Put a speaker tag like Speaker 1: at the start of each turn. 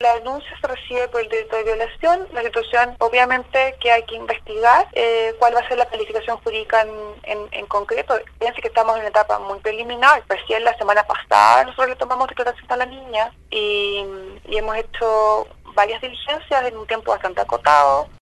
Speaker 1: La denuncia se recibe por el delito de violación, la situación obviamente que hay que investigar eh, cuál va a ser la calificación jurídica en, en, concreto. Fíjense que estamos en una etapa muy preliminar, recién la semana pasada nosotros le tomamos declaración a la niña y, y hemos hecho varias diligencias en un tiempo bastante acotado.